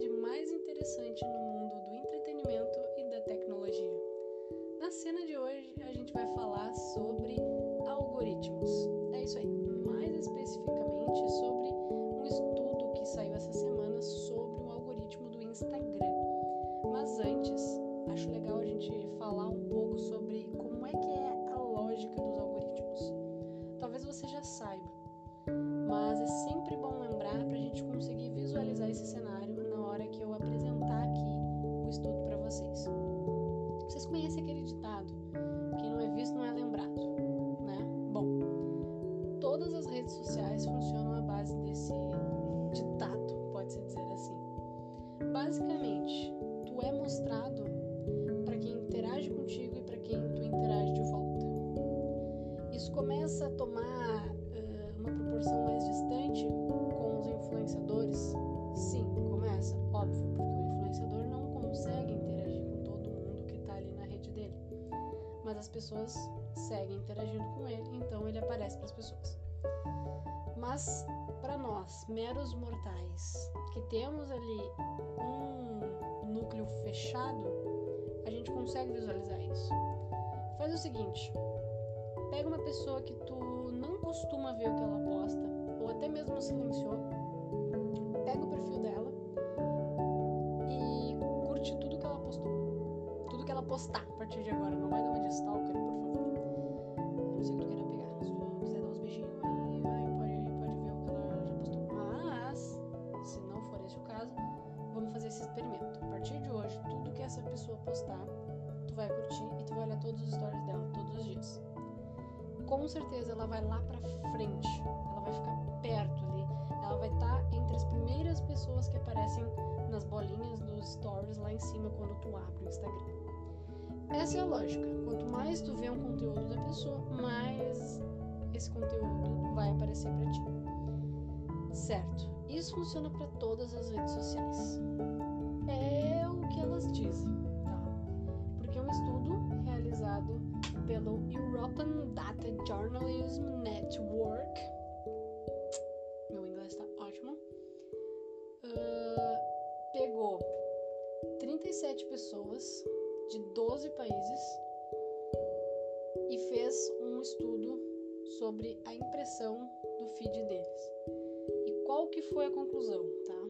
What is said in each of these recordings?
novidade mais interessante no mundo do entretenimento e da tecnologia. Na cena de hoje, a gente vai falar sobre algoritmos. É isso aí, Aquele ditado: quem não é visto não é lembrado, né? Bom, todas as redes sociais funcionam à base desse ditado, pode-se dizer assim. Basicamente, tu é mostrado para quem interage contigo e para quem tu interage de volta. Isso começa a tomar uh, uma proporção mais pessoas seguem interagindo com ele, então ele aparece para as pessoas. Mas para nós, meros mortais, que temos ali um núcleo fechado, a gente consegue visualizar isso. Faz o seguinte: pega uma pessoa que tu não costuma ver o que ela posta, ou até mesmo silenciou, pega o perfil dela e curte tudo que ela postou. Tudo que ela postar a partir de agora. Não vai dar uma de os stories dela todos os dias. Com certeza ela vai lá pra frente, ela vai ficar perto ali, ela vai estar tá entre as primeiras pessoas que aparecem nas bolinhas dos stories lá em cima quando tu abre o Instagram. Essa é a lógica. Quanto mais tu vê um conteúdo da pessoa, mais esse conteúdo vai aparecer para ti. Certo? Isso funciona para todas as redes sociais. É o que elas dizem, realizado pelo European Data Journalism Network. Meu inglês está ótimo. Uh, pegou 37 pessoas de 12 países e fez um estudo sobre a impressão do feed deles. E qual que foi a conclusão, tá?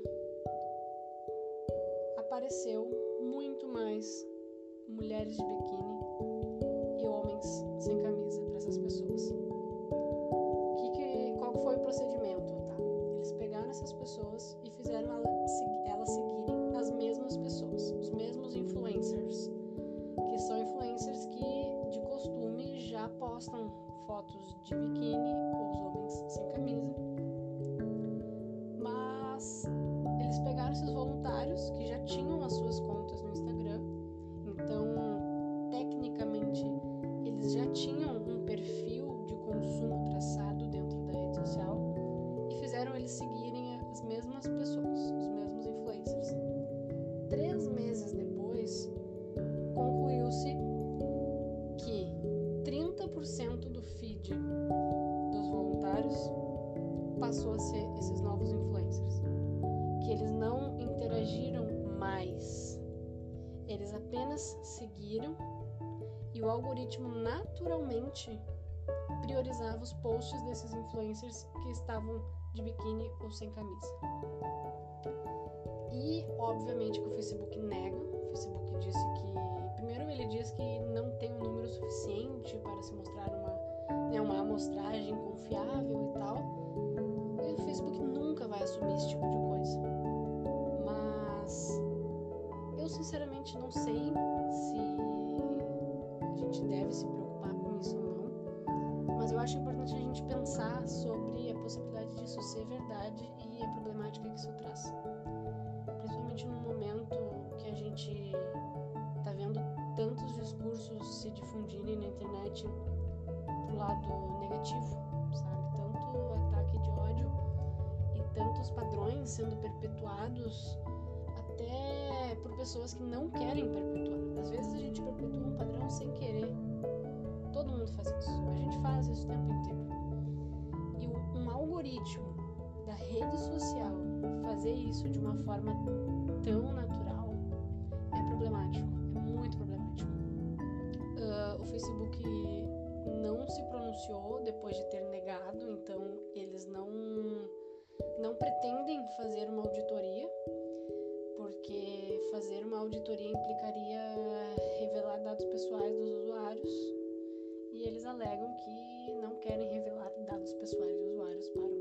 Apareceu muito mais mulheres de biquíni e homens sem camisa para essas pessoas. Passou a ser esses novos influencers. Que eles não interagiram mais. Eles apenas seguiram e o algoritmo naturalmente priorizava os posts desses influencers que estavam de biquíni ou sem camisa. E, obviamente, que o Facebook nega. O Facebook disse que. Primeiro, ele diz que não tem um verdade e a problemática que isso traz principalmente no momento que a gente tá vendo tantos discursos se difundirem na internet pro lado negativo, sabe? Tanto ataque de ódio e tantos padrões sendo perpetuados até por pessoas que não querem perpetuar. Às vezes a gente perpetua um padrão sem querer. Todo mundo faz isso. A gente faz isso o tempo inteiro. Social fazer isso de uma forma tão natural, é problemático, é muito problemático. Uh, o Facebook não se pronunciou depois de ter negado, então eles não, não pretendem fazer uma auditoria, porque fazer uma auditoria implicaria revelar dados pessoais dos usuários e eles alegam que não querem revelar dados pessoais de usuários para uma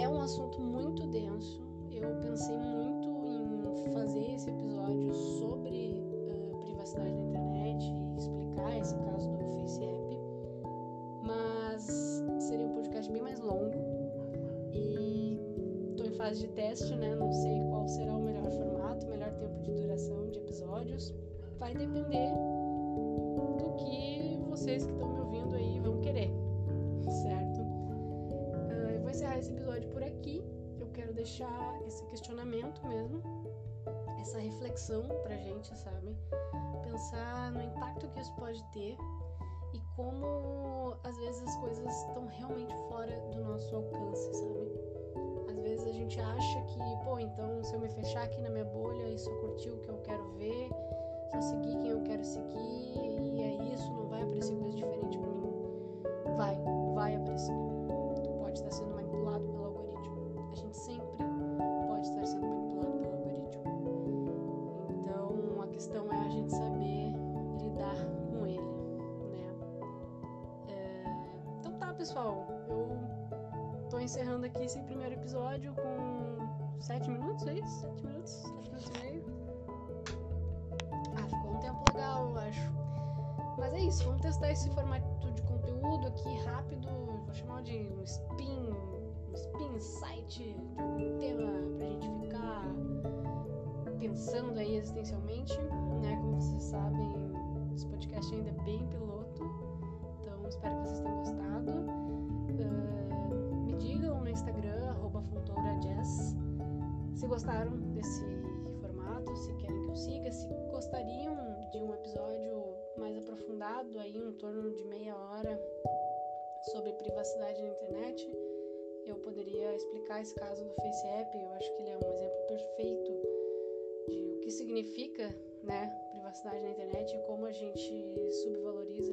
é um assunto muito denso. Eu pensei muito em fazer esse episódio sobre uh, privacidade na internet e explicar esse caso do FaceApp, mas seria um podcast bem mais longo e estou em fase de teste, né? Não sei qual será o melhor formato, o melhor tempo de duração de episódios. Vai depender do que vocês que estão me ouvindo aí vão querer, certo? Esse episódio por aqui. Eu quero deixar esse questionamento mesmo, essa reflexão pra gente, sabe? Pensar no impacto que isso pode ter e como às vezes as coisas estão realmente fora do nosso alcance, sabe? Às vezes a gente acha que, pô, então se eu me fechar aqui na minha bolha e só curtir o que eu quero ver, só seguir quem eu quero seguir e é isso, não vai aparecer coisa diferente para mim. Vai, vai aparecer. Tu pode estar sendo questão é a gente saber lidar com ele, né? É... Então tá, pessoal. Eu tô encerrando aqui esse primeiro episódio com sete minutos, é isso? Sete minutos? Sete minutos e meio? Ah, ficou um tempo legal, eu acho. Mas é isso, vamos testar esse formato de conteúdo aqui rápido. Vou chamar de um spin, um spin site de algum tema pra gente ficar pensando aí existencialmente, né? Como vocês sabem, esse podcast ainda é bem piloto, então espero que vocês tenham gostado. Uh, me digam no Instagram, fontourajazz, se gostaram desse formato, se querem que eu siga, se gostariam de um episódio mais aprofundado aí, em torno de meia hora, sobre privacidade na internet, eu poderia explicar esse caso do FaceApp. Eu acho que ele é um exemplo perfeito de o que significa, né, privacidade na internet e como a gente subvaloriza.